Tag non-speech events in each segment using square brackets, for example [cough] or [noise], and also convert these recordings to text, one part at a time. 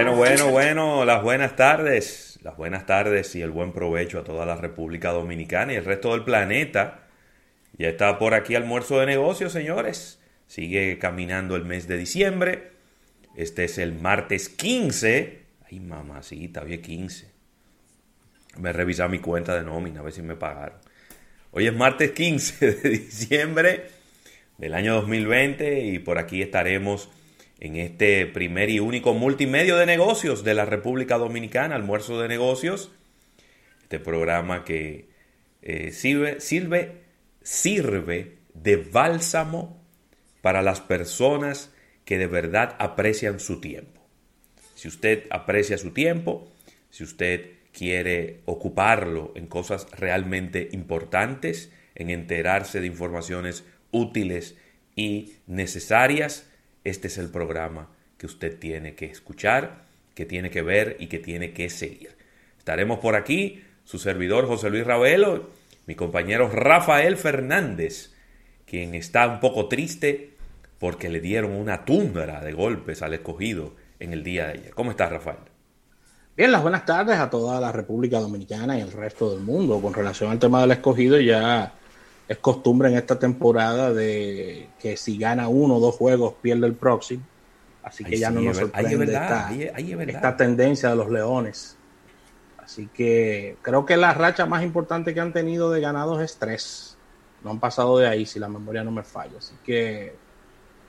Bueno, bueno, bueno, las buenas tardes, las buenas tardes y el buen provecho a toda la República Dominicana y el resto del planeta. Ya está por aquí almuerzo de negocios, señores. Sigue caminando el mes de diciembre. Este es el martes 15. Ay, mamacita, hoy es 15. Me he mi cuenta de nómina, a ver si me pagaron. Hoy es martes 15 [laughs] de diciembre del año 2020 y por aquí estaremos en este primer y único multimedio de negocios de la República Dominicana, almuerzo de negocios. Este programa que eh, sirve, sirve, sirve de bálsamo para las personas que de verdad aprecian su tiempo. Si usted aprecia su tiempo, si usted quiere ocuparlo en cosas realmente importantes, en enterarse de informaciones útiles y necesarias, este es el programa que usted tiene que escuchar, que tiene que ver y que tiene que seguir. Estaremos por aquí, su servidor José Luis Ravelo, mi compañero Rafael Fernández, quien está un poco triste porque le dieron una tundra de golpes al escogido en el día de ayer. ¿Cómo estás, Rafael? Bien, las buenas tardes a toda la República Dominicana y el resto del mundo. Con relación al tema del escogido, ya es costumbre en esta temporada de que si gana uno o dos juegos pierde el próximo. Así que ya no nos sorprende esta, tendencia de los leones. Así que creo que la racha más importante que han tenido de ganados es tres. No han pasado de ahí, si la memoria no me falla. Así que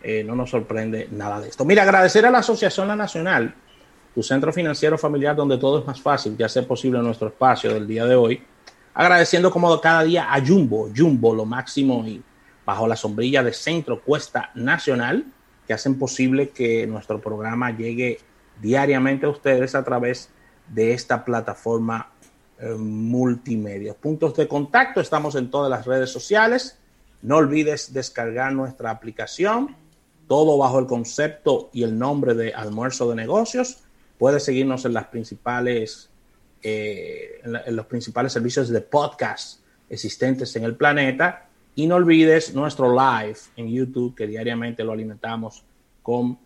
eh, no nos sorprende nada de esto. Mira, agradecer a la Asociación La Nacional, tu centro financiero familiar donde todo es más fácil, que hace posible nuestro espacio del día de hoy agradeciendo como cada día a Jumbo, Jumbo lo máximo y bajo la sombrilla de Centro Cuesta Nacional, que hacen posible que nuestro programa llegue diariamente a ustedes a través de esta plataforma eh, multimedia. Puntos de contacto, estamos en todas las redes sociales. No olvides descargar nuestra aplicación, todo bajo el concepto y el nombre de almuerzo de negocios. Puedes seguirnos en las principales eh, en, los principales servicios de podcast existentes en el planeta. Y no olvides nuestro live en YouTube, que diariamente lo alimentamos con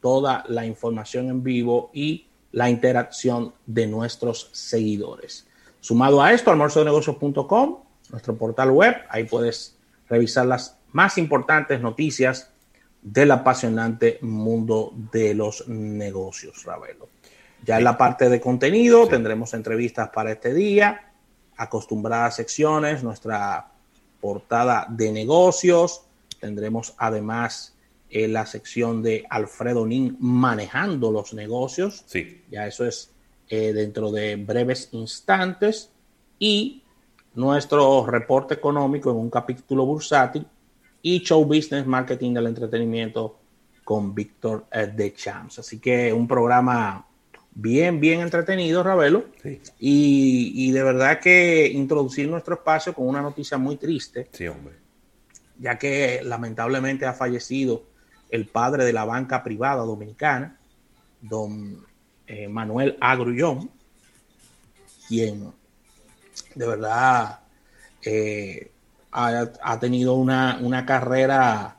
toda la información en vivo y la interacción de nuestros seguidores. Sumado a esto, almuerzodenegocios.com, nuestro portal web, ahí puedes revisar las más importantes noticias del apasionante mundo de los negocios, Ravelo. Ya en la parte de contenido tendremos entrevistas para este día, acostumbradas secciones, nuestra portada de negocios, tendremos además eh, la sección de Alfredo Nin manejando los negocios. Sí. Ya eso es eh, dentro de breves instantes. Y nuestro reporte económico en un capítulo bursátil y show business marketing del entretenimiento con Víctor eh, de Champs. Así que un programa bien, bien entretenido, Ravelo. Y, de verdad que introducir nuestro espacio con una noticia muy triste. Sí, hombre. Ya que lamentablemente ha fallecido el padre de la banca privada dominicana, don eh, Manuel Agrullón, quien de verdad eh, ha, tenido una, carrera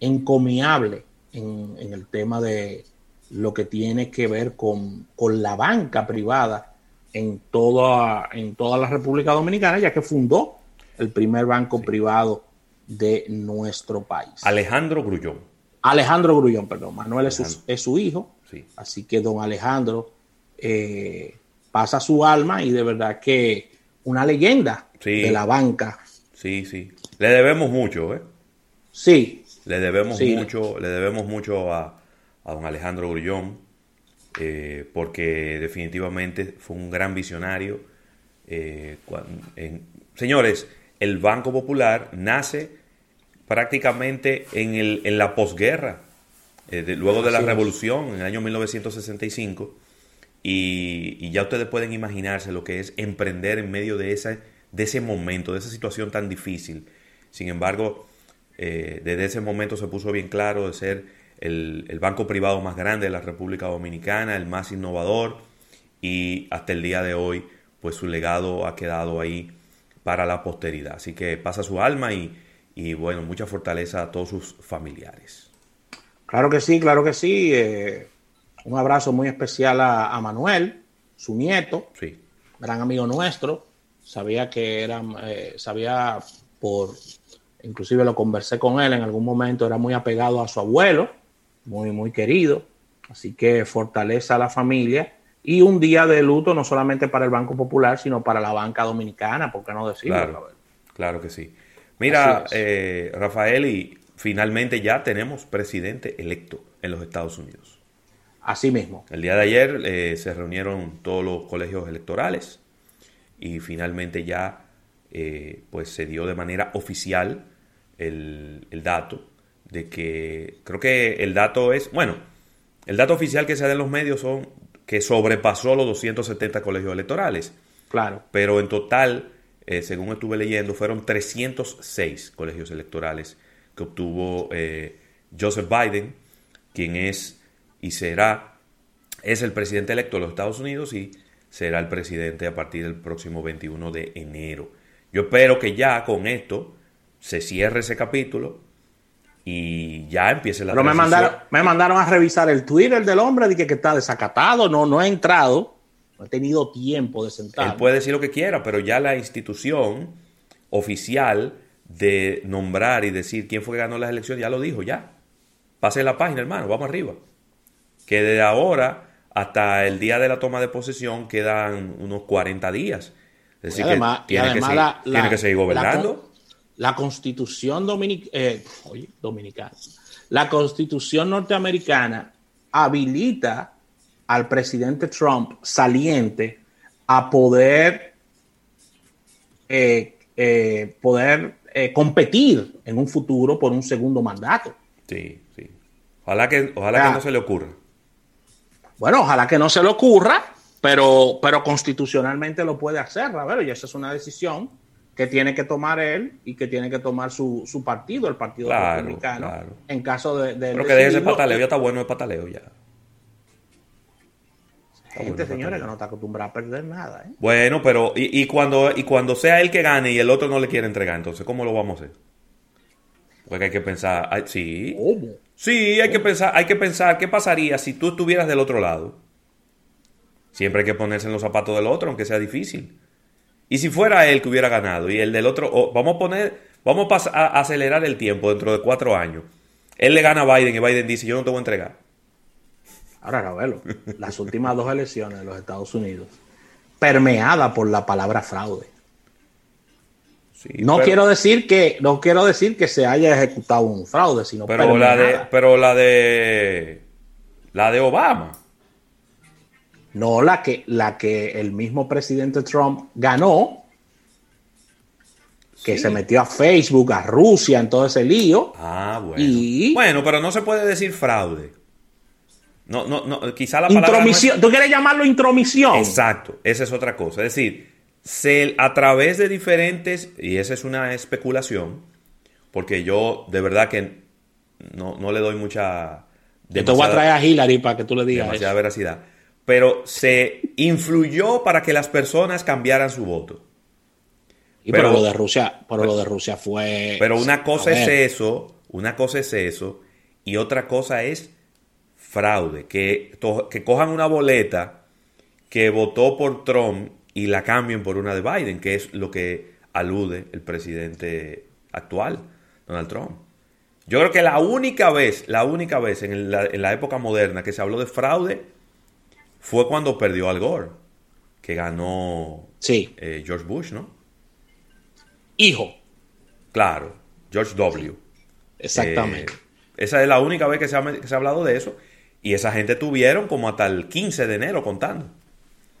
encomiable en el tema de, lo que tiene que ver con, la banca privada en toda, en toda la República Dominicana, ya que fundó el primer banco privado de nuestro país. Alejandro Grullón. Alejandro Grullón, perdón. Manuel es su, hijo. Así que don Alejandro eh, pasa su alma y de verdad que una leyenda de la banca. Sí, sí. Le debemos mucho, ¿eh? Sí. Le debemos mucho, le debemos mucho a, a don Alejandro Grullón, eh, porque definitivamente fue un gran visionario. Eh, señores, el Banco Popular nace prácticamente en, el, en la posguerra, eh, luego de la revolución, en el año 1965, y, y, ya ustedes pueden imaginarse lo que es emprender en medio de, esa, de ese momento, de esa situación tan difícil. Sin embargo, desde ese momento se puso bien claro de ser el, banco privado más grande de la República Dominicana, el más innovador y hasta el día de hoy pues su legado ha quedado ahí para la posteridad. Así que pasa su alma y, bueno, mucha fortaleza a todos sus familiares. Claro que sí, claro que sí. Eh, Un abrazo muy especial a, Manuel, su nieto, sí. gran amigo nuestro. Sabía que era, eh, sabía por, inclusive lo conversé con él en algún momento, era muy apegado a su abuelo, muy, muy querido. Así que fortaleza a la familia y un día de luto no solamente para el Banco Popular, sino para la banca dominicana, ¿por qué no decirlo? Claro, claro que sí. Mira, eh, Rafael, y finalmente ya tenemos presidente electo en los Estados Unidos. Así mismo. El día de ayer eh, se reunieron todos los colegios electorales y finalmente ya eh, pues se dio de manera oficial el, el, dato de que creo que el dato es, bueno, el dato oficial que se da en los medios son que sobrepasó los 270 colegios electorales. Claro. Pero en total, eh, según estuve leyendo, fueron 306 colegios electorales que obtuvo eh, Joseph Biden, quien es y será, es el presidente electo de los Estados Unidos y será el presidente a partir del próximo 21 de enero. Yo espero que ya con esto se cierre ese capítulo y ya empiece la Pero me mandaron, me mandaron a revisar el Twitter del hombre, dije que está desacatado, no, no ha entrado, no he tenido tiempo de sentar. Él puede decir lo que quiera, pero ya la institución oficial de nombrar y decir quién fue que ganó las elecciones ya lo dijo, ya. Pase la página, hermano, vamos arriba. Que de ahora hasta el día de la toma de posesión quedan unos 40 días. Es decir, que, tiene, que, seguir, tiene que seguir gobernando la constitución eh, dominicana, la constitución norteamericana habilita al presidente Trump saliente a poder, eh, eh, poder competir en un futuro por un segundo mandato. Sí, sí. Ojalá que, ojalá que no se le ocurra. Bueno, ojalá que no se le ocurra, pero, pero constitucionalmente lo puede hacer, ver, y esa es una decisión que tiene que tomar él y que tiene que tomar su, su partido, el Partido Republicano, en caso de... Pero que deje ese pataleo, ya está bueno el pataleo ya. Gente, señores, que no está acostumbrada a perder nada. ¿eh? Bueno, pero y, cuando, y cuando sea él que gane y el otro no le quiere entregar, entonces, ¿cómo lo vamos a hacer? Porque hay que pensar, sí. ¿Cómo? Sí, hay que pensar, hay que pensar qué pasaría si tú estuvieras del otro lado. Siempre hay que ponerse en los zapatos del otro, aunque sea difícil. Y si fuera él que hubiera ganado y el del otro, vamos a poner, vamos a, acelerar el tiempo dentro de cuatro años. Él le gana a Biden y Biden dice, yo no te voy a entregar. Ahora, Ravelo, las últimas dos elecciones de los Estados Unidos, permeada por la palabra fraude. no quiero decir que no quiero decir que se haya ejecutado un fraude, sino pero la de pero la de la de Obama no la que, la que el mismo presidente Trump ganó, que se metió a Facebook, a Rusia, en todo ese lío. Ah, bueno. Bueno, pero no se puede decir fraude. No, no, no, quizá la palabra. Intromisión. ¿Tú quieres llamarlo intromisión? Exacto, esa es otra cosa. Es decir, se, a través de diferentes, y esa es una especulación, porque yo de verdad que no, le doy mucha. Yo te voy a traer a Hillary para que tú le digas. Demasiada veracidad pero se influyó para que las personas cambiaran su voto. Y pero, lo de Rusia, pero lo de Rusia fue. Pero una cosa es eso, una cosa es eso, y otra cosa es fraude, que, que cojan una boleta que votó por Trump y la cambien por una de Biden, que es lo que alude el presidente actual, Donald Trump. Yo creo que la única vez, la única vez en la, en la época moderna que se habló de fraude fue cuando perdió al Gore, que ganó sí. Eh, George Bush, ¿no? Hijo. Claro, George W. Exactamente. Eh, esa es la única vez que se, ha, hablado de eso. Y esa gente tuvieron como hasta el 15 de enero contando.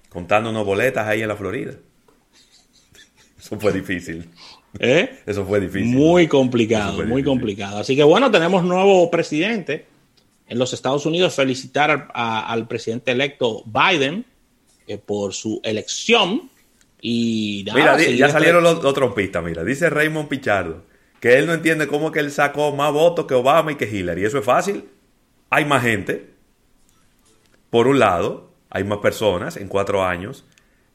Contando unos boletas ahí en la Florida. [laughs] Eso fue difícil. ¿Eh? Eso fue difícil. Muy complicado, muy complicado. Así que bueno, tenemos nuevo presidente en los Estados Unidos felicitar al presidente electo Biden eh, por su elección. Y mira, ya salieron los, los, trompistas, mira, dice Raymond Pichardo que él no entiende cómo que él sacó más votos que Obama y que Hillary. Eso es fácil. Hay más gente. Por un lado, hay más personas en cuatro años.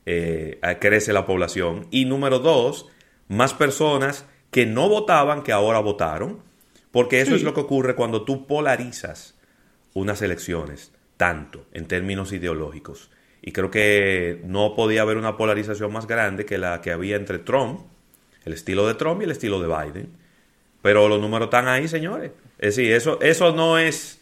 Eh, crece la población. Y número dos, más personas que no votaban que ahora votaron. Porque eso es lo que ocurre cuando tú polarizas unas elecciones. tanto en términos ideológicos. Y creo que no podía haber una polarización más grande que la que había entre Trump, el estilo de Trump y el estilo de Biden. Pero los números están ahí, señores. Es decir, eso, eso no es.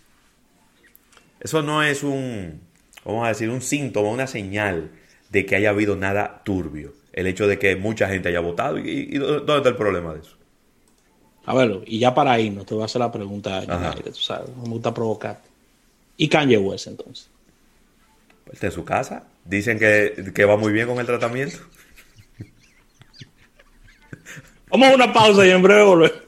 Eso no es un. Vamos a decir, un síntoma, una señal de que haya habido nada turbio. El hecho de que mucha gente haya votado. ¿Y, dónde está el problema de eso? A ver, y ya para irnos, te voy a hacer la pregunta. Tú sabes, me gusta provocar y Kanye West entonces. Este pues de su casa. Dicen que, que va muy bien con el tratamiento. Vamos a una pausa y en breve volvemos.